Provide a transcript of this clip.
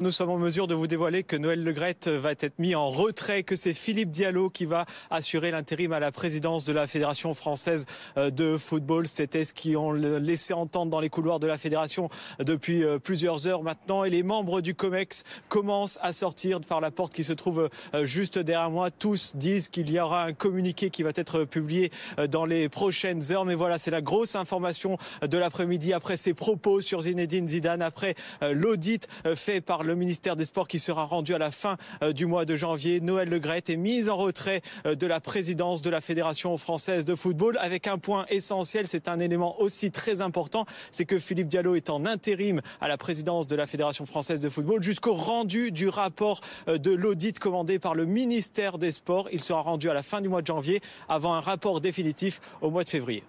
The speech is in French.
Nous sommes en mesure de vous dévoiler que Noël Legrette va être mis en retrait, que c'est Philippe Diallo qui va assurer l'intérim à la présidence de la Fédération française euh, de football. C'était ce qu'ils ont laissé entendre dans les couloirs de la Fédération depuis euh, plusieurs heures maintenant. Et les membres du COMEX commencent à sortir par la porte qui se trouve euh, juste derrière moi. Tous disent qu'il y aura un communiqué qui va être publié dans les prochaines heures. Mais voilà, c'est la grosse information de l'après-midi après ces propos sur Zinedine Zidane, après l'audit fait par le ministère des Sports qui sera rendu à la fin euh, du mois de janvier. Noël Le est mise en retrait euh, de la présidence de la Fédération française de football avec un point essentiel, c'est un élément aussi très important, c'est que Philippe Diallo est en intérim à la présidence de la Fédération française de football jusqu'au rendu du rapport euh, de l'audit commandé par le ministère des Sports. Il sera rendu à la fin du mois de janvier avant un rapport définitif au mois de février.